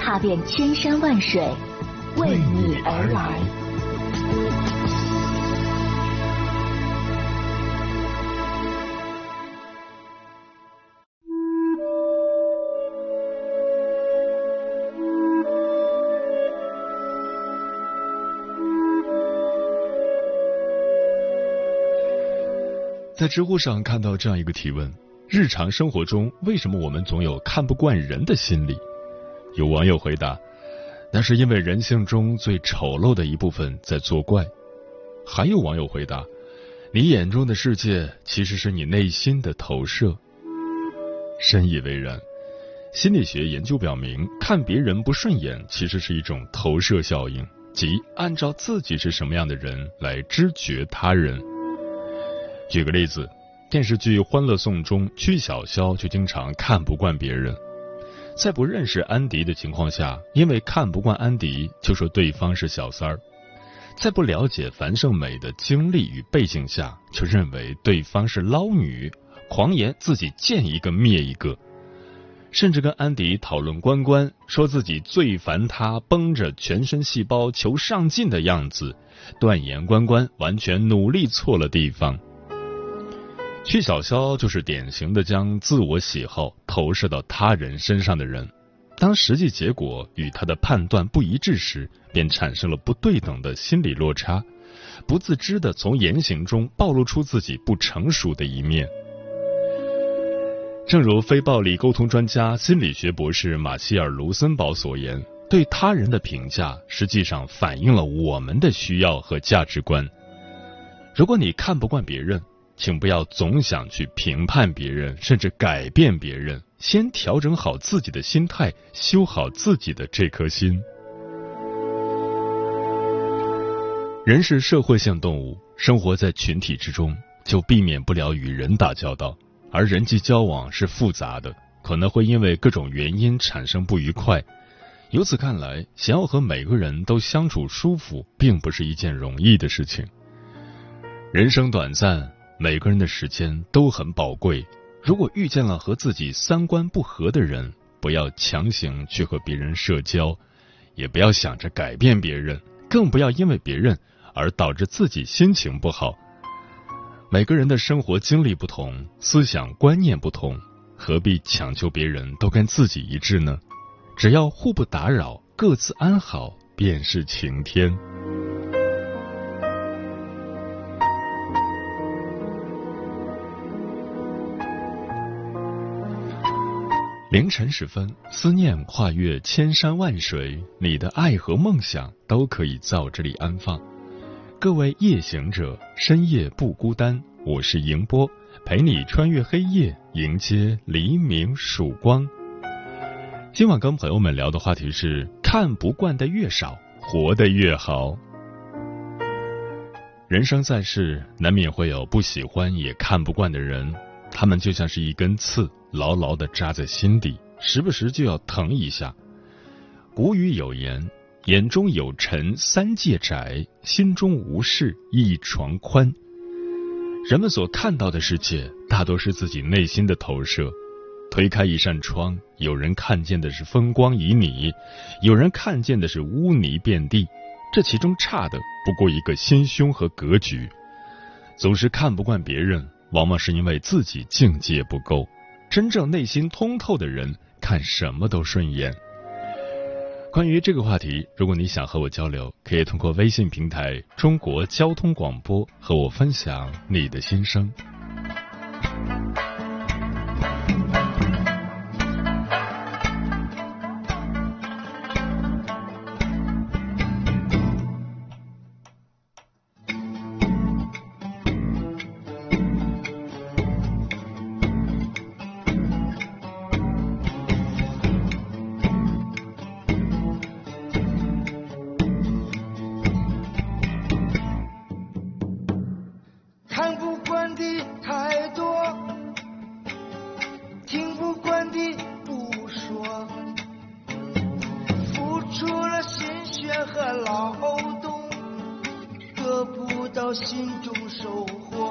踏遍千山万水，为你而来。在知乎上看到这样一个提问：日常生活中，为什么我们总有看不惯人的心理？有网友回答：那是因为人性中最丑陋的一部分在作怪。还有网友回答：你眼中的世界其实是你内心的投射。深以为然。心理学研究表明，看别人不顺眼其实是一种投射效应，即按照自己是什么样的人来知觉他人。举个例子，电视剧《欢乐颂》中，曲筱绡就经常看不惯别人，在不认识安迪的情况下，因为看不惯安迪，就说对方是小三儿；在不了解樊胜美的经历与背景下，就认为对方是捞女，狂言自己见一个灭一个，甚至跟安迪讨论关关，说自己最烦他绷着全身细胞求上进的样子，断言关关完全努力错了地方。曲筱绡就是典型的将自我喜好投射到他人身上的人，当实际结果与他的判断不一致时，便产生了不对等的心理落差，不自知的从言行中暴露出自己不成熟的一面。正如非暴力沟通专家、心理学博士马歇尔·卢森堡所言，对他人的评价实际上反映了我们的需要和价值观。如果你看不惯别人，请不要总想去评判别人，甚至改变别人。先调整好自己的心态，修好自己的这颗心。人是社会性动物，生活在群体之中，就避免不了与人打交道。而人际交往是复杂的，可能会因为各种原因产生不愉快。由此看来，想要和每个人都相处舒服，并不是一件容易的事情。人生短暂，每个人的时间都很宝贵。如果遇见了和自己三观不合的人，不要强行去和别人社交，也不要想着改变别人，更不要因为别人而导致自己心情不好。每个人的生活经历不同，思想观念不同，何必强求别人都跟自己一致呢？只要互不打扰，各自安好，便是晴天。凌晨时分，思念跨越千山万水，你的爱和梦想都可以在这里安放。各位夜行者，深夜不孤单，我是迎波，陪你穿越黑夜，迎接黎明曙光。今晚跟朋友们聊的话题是：看不惯的越少，活得越好。人生在世，难免会有不喜欢也看不惯的人，他们就像是一根刺。牢牢的扎在心底，时不时就要疼一下。古语有言：“眼中有尘三界窄，心中无事一床宽。”人们所看到的世界，大多是自己内心的投射。推开一扇窗，有人看见的是风光旖旎，有人看见的是污泥遍地。这其中差的不过一个心胸和格局。总是看不惯别人，往往是因为自己境界不够。真正内心通透的人，看什么都顺眼。关于这个话题，如果你想和我交流，可以通过微信平台“中国交通广播”和我分享你的心声。我心中收获。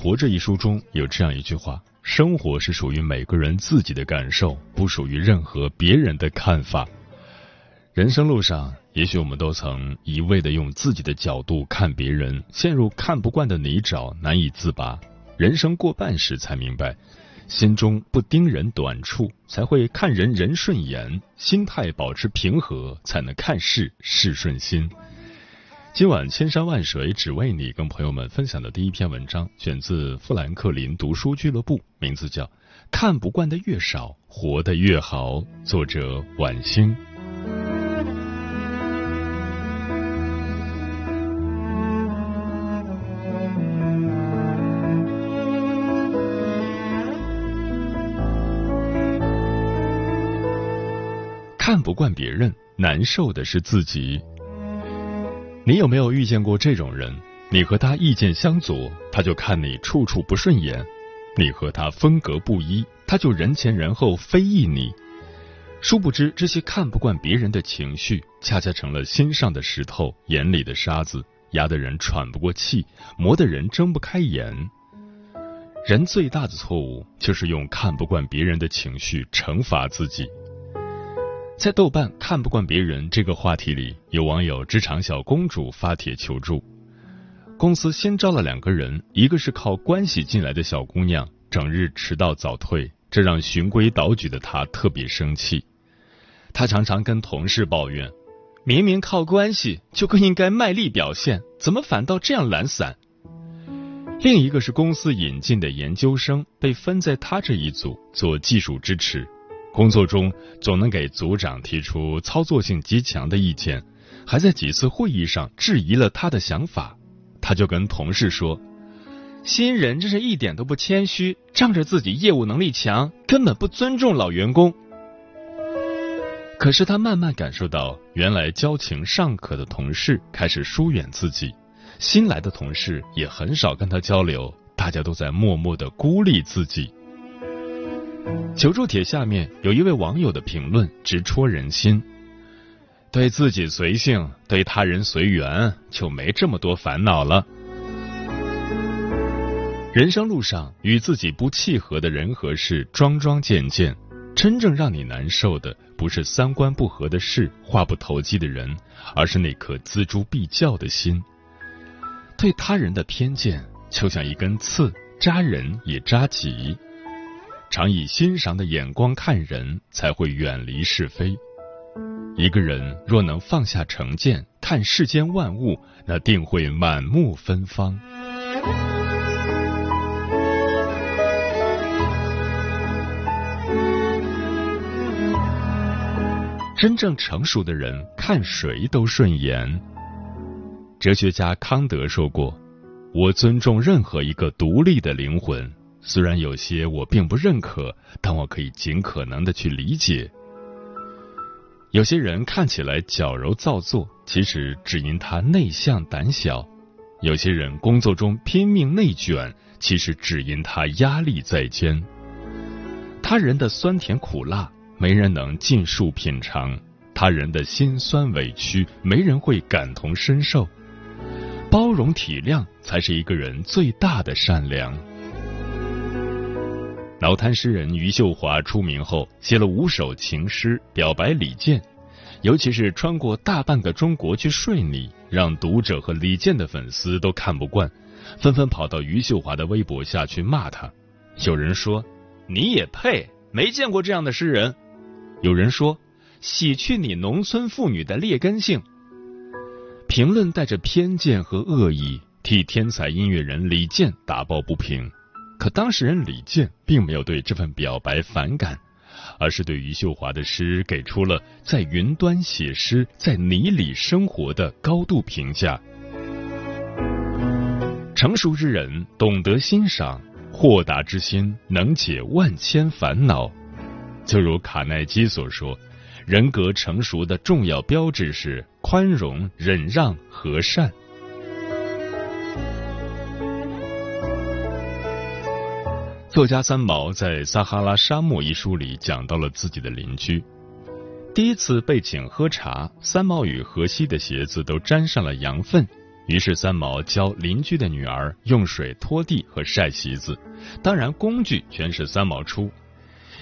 活着》一书中有这样一句话：“生活是属于每个人自己的感受，不属于任何别人的看法。”人生路上，也许我们都曾一味的用自己的角度看别人，陷入看不惯的泥沼，难以自拔。人生过半时才明白，心中不盯人短处，才会看人人顺眼；心态保持平和，才能看事事顺心。今晚千山万水只为你，跟朋友们分享的第一篇文章，选自富兰克林读书俱乐部，名字叫《看不惯的越少，活得越好》，作者晚星。看不惯别人，难受的是自己。你有没有遇见过这种人？你和他意见相左，他就看你处处不顺眼；你和他风格不一，他就人前人后非议你。殊不知，这些看不惯别人的情绪，恰恰成了心上的石头，眼里的沙子，压得人喘不过气，磨得人睁不开眼。人最大的错误，就是用看不惯别人的情绪惩罚自己。在豆瓣“看不惯别人”这个话题里，有网友职场小公主发帖求助。公司新招了两个人，一个是靠关系进来的小姑娘，整日迟到早退，这让循规蹈矩的她特别生气。她常常跟同事抱怨：“明明靠关系就更应该卖力表现，怎么反倒这样懒散？”另一个是公司引进的研究生，被分在她这一组做技术支持。工作中总能给组长提出操作性极强的意见，还在几次会议上质疑了他的想法。他就跟同事说：“新人真是一点都不谦虚，仗着自己业务能力强，根本不尊重老员工。”可是他慢慢感受到，原来交情尚可的同事开始疏远自己，新来的同事也很少跟他交流，大家都在默默的孤立自己。求助帖下面有一位网友的评论直戳人心：对自己随性，对他人随缘，就没这么多烦恼了。人生路上与自己不契合的人和事桩桩件件。真正让你难受的，不是三观不合的事、话不投机的人，而是那颗锱铢必较的心。对他人的偏见，就像一根刺，扎人也扎己。常以欣赏的眼光看人，才会远离是非。一个人若能放下成见，看世间万物，那定会满目芬芳。真正成熟的人看谁都顺眼。哲学家康德说过：“我尊重任何一个独立的灵魂，虽然有些我并不认可，但我可以尽可能的去理解。”有些人看起来矫揉造作，其实只因他内向胆小；有些人工作中拼命内卷，其实只因他压力在肩。他人的酸甜苦辣。没人能尽数品尝他人的辛酸委屈，没人会感同身受。包容体谅才是一个人最大的善良。脑瘫诗人余秀华出名后，写了五首情诗表白李健，尤其是穿过大半个中国去睡你，让读者和李健的粉丝都看不惯，纷纷跑到余秀华的微博下去骂他。有人说：“你也配？没见过这样的诗人。”有人说：“洗去你农村妇女的劣根性。”评论带着偏见和恶意，替天才音乐人李健打抱不平。可当事人李健并没有对这份表白反感，而是对余秀华的诗给出了在云端写诗、在泥里生活的高度评价。成熟之人懂得欣赏，豁达之心能解万千烦恼。就如卡耐基所说，人格成熟的重要标志是宽容、忍让、和善。作家三毛在《撒哈拉沙漠》一书里讲到了自己的邻居。第一次被请喝茶，三毛与荷西的鞋子都沾上了羊粪，于是三毛教邻居的女儿用水拖地和晒席子，当然工具全是三毛出。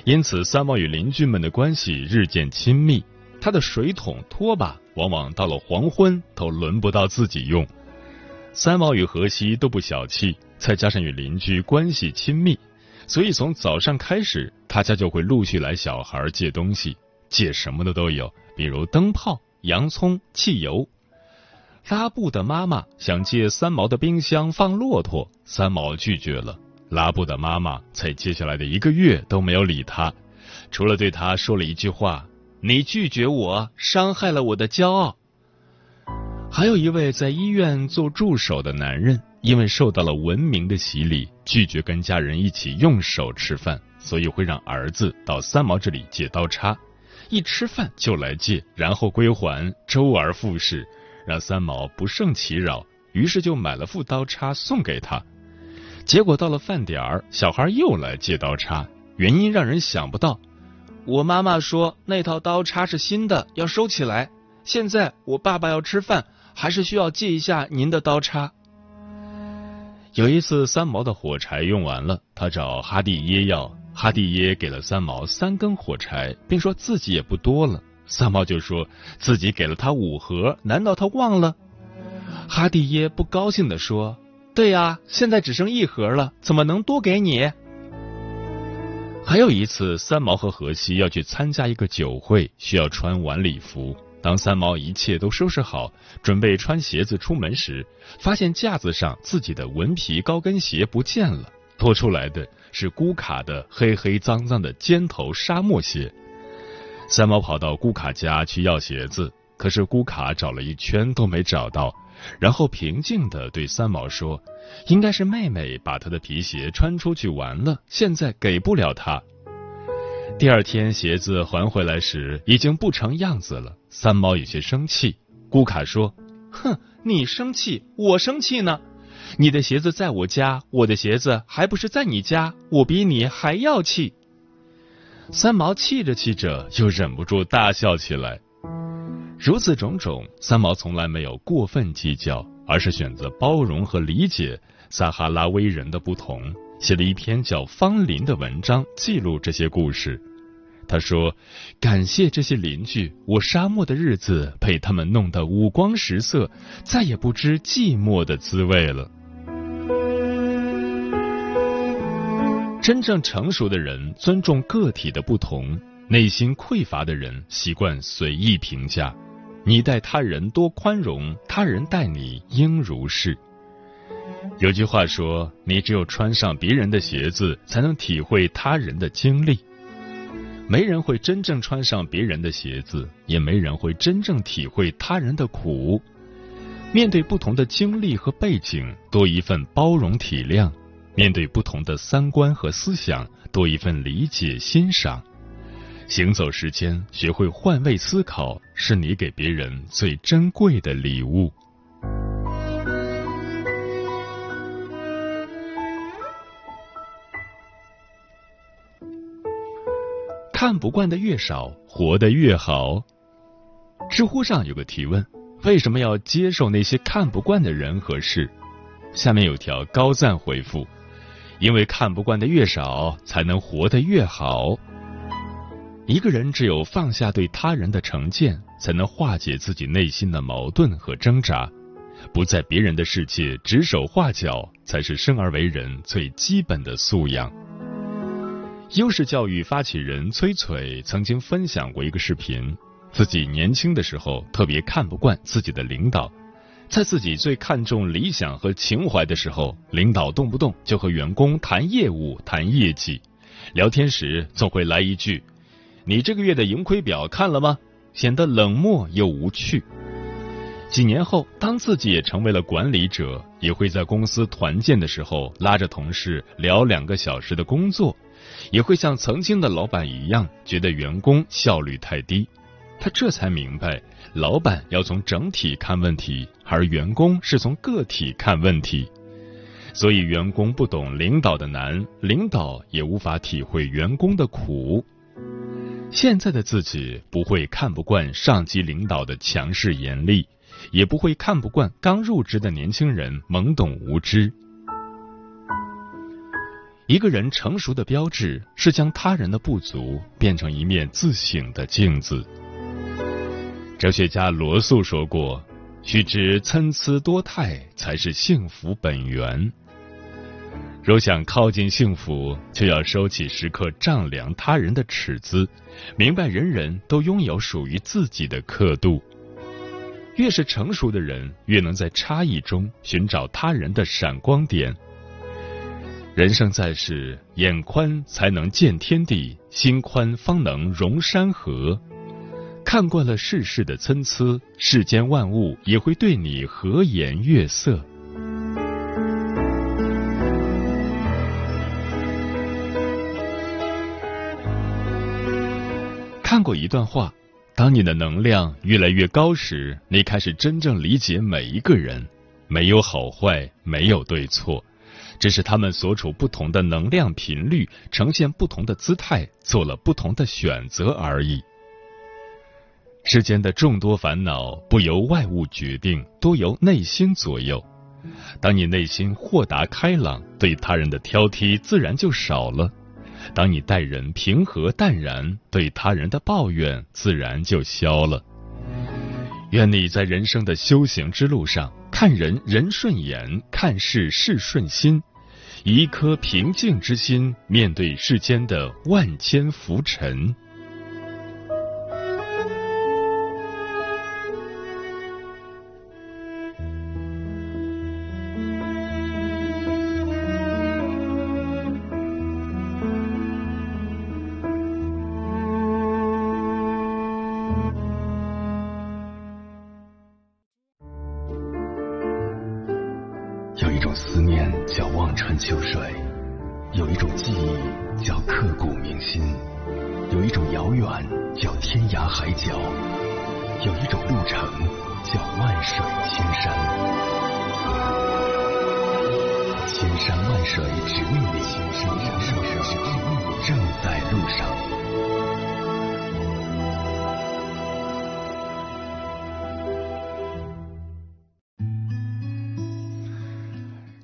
因此，三毛与邻居们的关系日渐亲密。他的水桶、拖把往往到了黄昏都轮不到自己用。三毛与荷西都不小气，再加上与邻居关系亲密，所以从早上开始，他家就会陆续来小孩借东西，借什么的都有，比如灯泡、洋葱、汽油。拉布的妈妈想借三毛的冰箱放骆驼，三毛拒绝了。拉布的妈妈在接下来的一个月都没有理他，除了对他说了一句话：“你拒绝我，伤害了我的骄傲。”还有一位在医院做助手的男人，因为受到了文明的洗礼，拒绝跟家人一起用手吃饭，所以会让儿子到三毛这里借刀叉，一吃饭就来借，然后归还，周而复始，让三毛不胜其扰，于是就买了副刀叉送给他。结果到了饭点儿，小孩又来借刀叉，原因让人想不到。我妈妈说那套刀叉是新的，要收起来。现在我爸爸要吃饭，还是需要借一下您的刀叉。有一次，三毛的火柴用完了，他找哈蒂耶要，哈蒂耶给了三毛三根火柴，并说自己也不多了。三毛就说自己给了他五盒，难道他忘了？哈蒂耶不高兴地说。对呀，现在只剩一盒了，怎么能多给你？还有一次，三毛和荷西要去参加一个酒会，需要穿晚礼服。当三毛一切都收拾好，准备穿鞋子出门时，发现架子上自己的纹皮高跟鞋不见了，多出来的是姑卡的黑黑脏脏的尖头沙漠鞋。三毛跑到姑卡家去要鞋子，可是姑卡找了一圈都没找到。然后平静的对三毛说：“应该是妹妹把她的皮鞋穿出去玩了，现在给不了她。”第二天鞋子还回来时，已经不成样子了。三毛有些生气。古卡说：“哼，你生气，我生气呢。你的鞋子在我家，我的鞋子还不是在你家，我比你还要气。”三毛气着气着，又忍不住大笑起来。如此种种，三毛从来没有过分计较，而是选择包容和理解撒哈拉威人的不同，写了一篇叫《芳邻》的文章，记录这些故事。他说：“感谢这些邻居，我沙漠的日子被他们弄得五光十色，再也不知寂寞的滋味了。”真正成熟的人尊重个体的不同，内心匮乏的人习惯随意评价。你待他人多宽容，他人待你应如是。有句话说：“你只有穿上别人的鞋子，才能体会他人的经历。”没人会真正穿上别人的鞋子，也没人会真正体会他人的苦。面对不同的经历和背景，多一份包容体谅。面对不同的三观和思想，多一份理解欣赏。行走时间，学会换位思考，是你给别人最珍贵的礼物。看不惯的越少，活得越好。知乎上有个提问：为什么要接受那些看不惯的人和事？下面有条高赞回复。因为看不惯的越少，才能活得越好。一个人只有放下对他人的成见，才能化解自己内心的矛盾和挣扎。不在别人的世界指手画脚，才是生而为人最基本的素养。优势教育发起人崔崔曾经分享过一个视频，自己年轻的时候特别看不惯自己的领导。在自己最看重理想和情怀的时候，领导动不动就和员工谈业务、谈业绩，聊天时总会来一句：“你这个月的盈亏表看了吗？”显得冷漠又无趣。几年后，当自己也成为了管理者，也会在公司团建的时候拉着同事聊两个小时的工作，也会像曾经的老板一样觉得员工效率太低。他这才明白，老板要从整体看问题，而员工是从个体看问题。所以，员工不懂领导的难，领导也无法体会员工的苦。现在的自己不会看不惯上级领导的强势严厉，也不会看不惯刚入职的年轻人懵懂无知。一个人成熟的标志是将他人的不足变成一面自省的镜子。哲学家罗素说过：“须知参差多态，才是幸福本源。”若想靠近幸福，就要收起时刻丈量他人的尺子，明白人人都拥有属于自己的刻度。越是成熟的人，越能在差异中寻找他人的闪光点。人生在世，眼宽才能见天地，心宽方能容山河。看惯了世事的参差，世间万物也会对你和颜悦色。看过一段话：当你的能量越来越高时，你开始真正理解每一个人，没有好坏，没有对错，只是他们所处不同的能量频率，呈现不同的姿态，做了不同的选择而已。世间的众多烦恼不由外物决定，多由内心左右。当你内心豁达开朗，对他人的挑剔自然就少了；当你待人平和淡然，对他人的抱怨自然就消了。愿你在人生的修行之路上，看人人顺眼，看事事顺心，一颗平静之心面对世间的万千浮尘。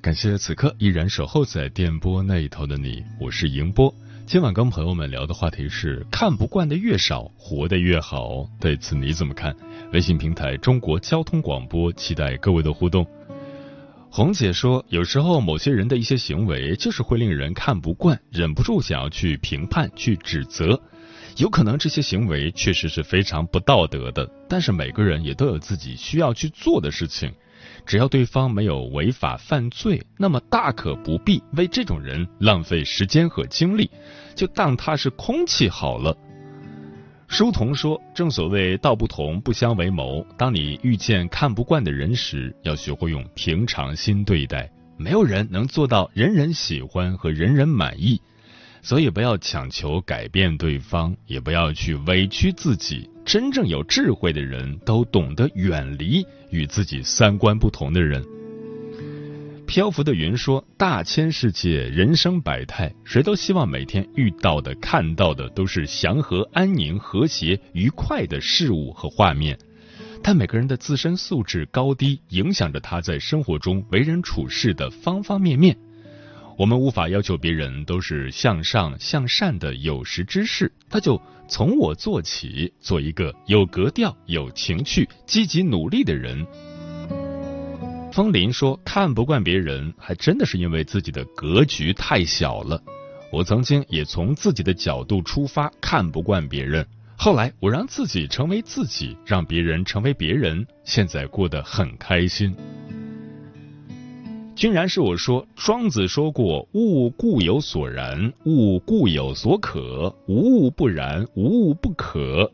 感谢此刻依然守候在电波那一头的你，我是迎波。今晚跟朋友们聊的话题是：看不惯的越少，活得越好。对此你怎么看？微信平台中国交通广播，期待各位的互动。红姐说，有时候某些人的一些行为就是会令人看不惯，忍不住想要去评判、去指责。有可能这些行为确实是非常不道德的，但是每个人也都有自己需要去做的事情。只要对方没有违法犯罪，那么大可不必为这种人浪费时间和精力，就当他是空气好了。书童说：“正所谓道不同不相为谋。当你遇见看不惯的人时，要学会用平常心对待。没有人能做到人人喜欢和人人满意，所以不要强求改变对方，也不要去委屈自己。真正有智慧的人都懂得远离与自己三观不同的人。”漂浮的云说：“大千世界，人生百态，谁都希望每天遇到的、看到的都是祥和、安宁、和谐、愉快的事物和画面。但每个人的自身素质高低，影响着他在生活中为人处事的方方面面。我们无法要求别人都是向上向善的有识之士，那就从我做起，做一个有格调、有情趣、积极努力的人。”风林说：“看不惯别人，还真的是因为自己的格局太小了。我曾经也从自己的角度出发，看不惯别人。后来我让自己成为自己，让别人成为别人，现在过得很开心。”竟然是我说，庄子说过：“物固有所然，物固有所可，无物不然，无物不可。”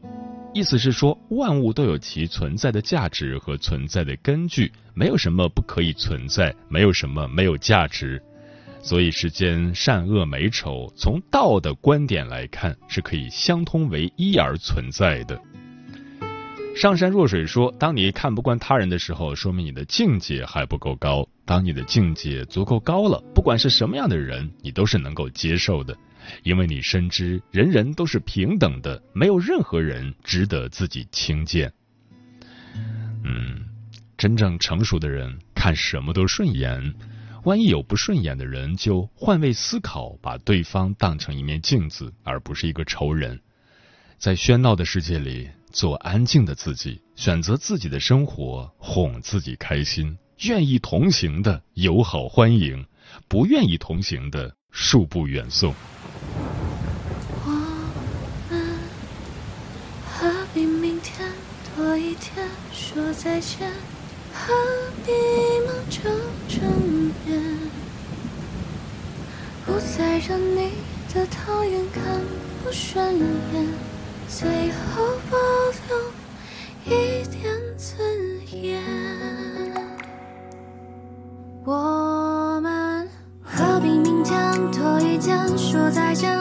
意思是说，万物都有其存在的价值和存在的根据，没有什么不可以存在，没有什么没有价值。所以，世间善恶美丑，从道的观点来看，是可以相通为一而存在的。上善若水说，当你看不惯他人的时候，说明你的境界还不够高。当你的境界足够高了，不管是什么样的人，你都是能够接受的。因为你深知人人都是平等的，没有任何人值得自己轻贱。嗯，真正成熟的人看什么都顺眼，万一有不顺眼的人，就换位思考，把对方当成一面镜子，而不是一个仇人。在喧闹的世界里，做安静的自己，选择自己的生活，哄自己开心。愿意同行的友好欢迎，不愿意同行的恕不远送。我们何必明天多一天说再见？何必忙着争辩？不再让你的讨厌看不顺眼，最后保留一点尊严。我们何必明天多一天说再见？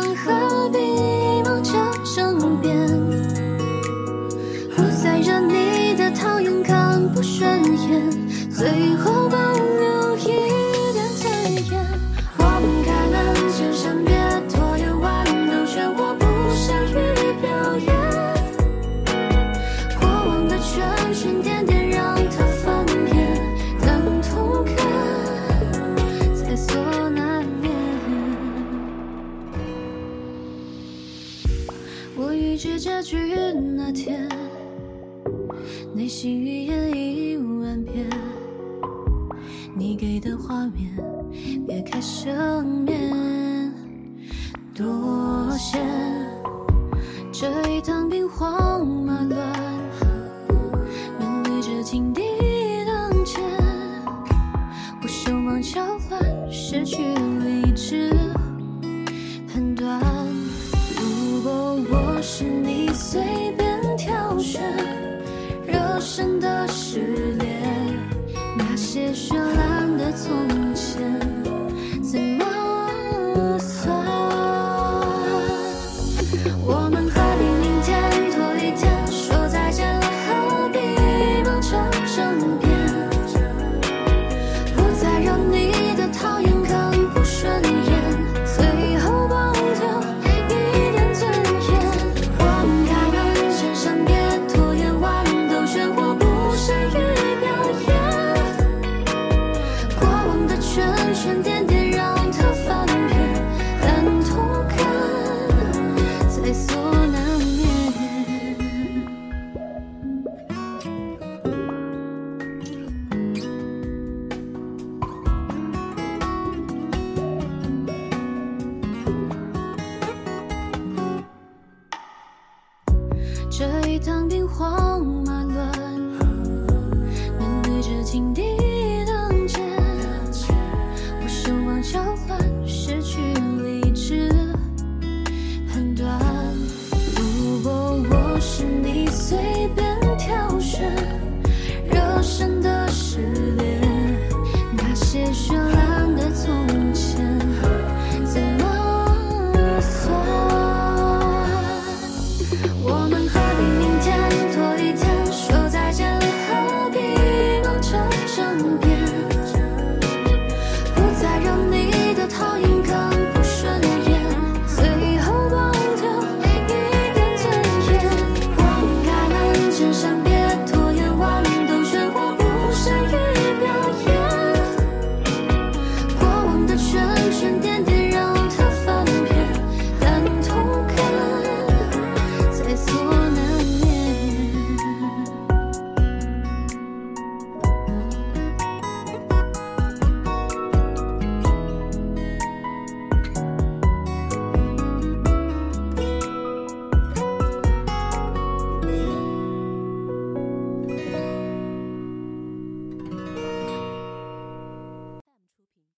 情